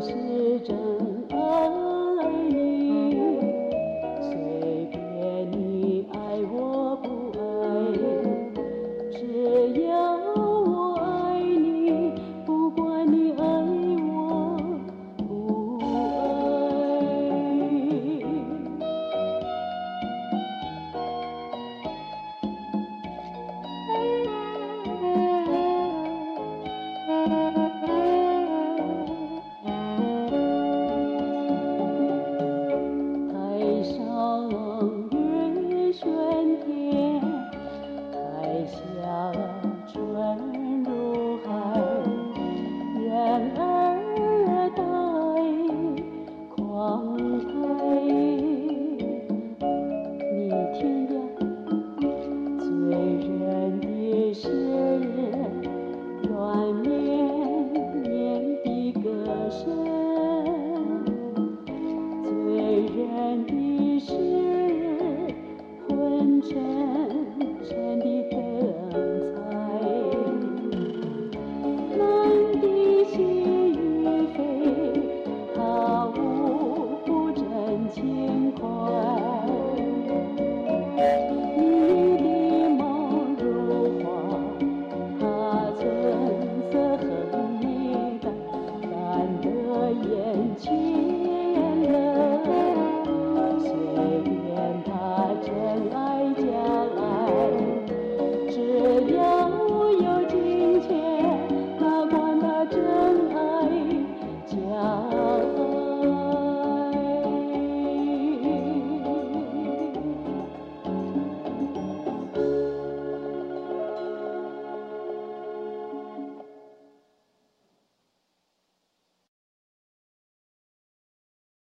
是真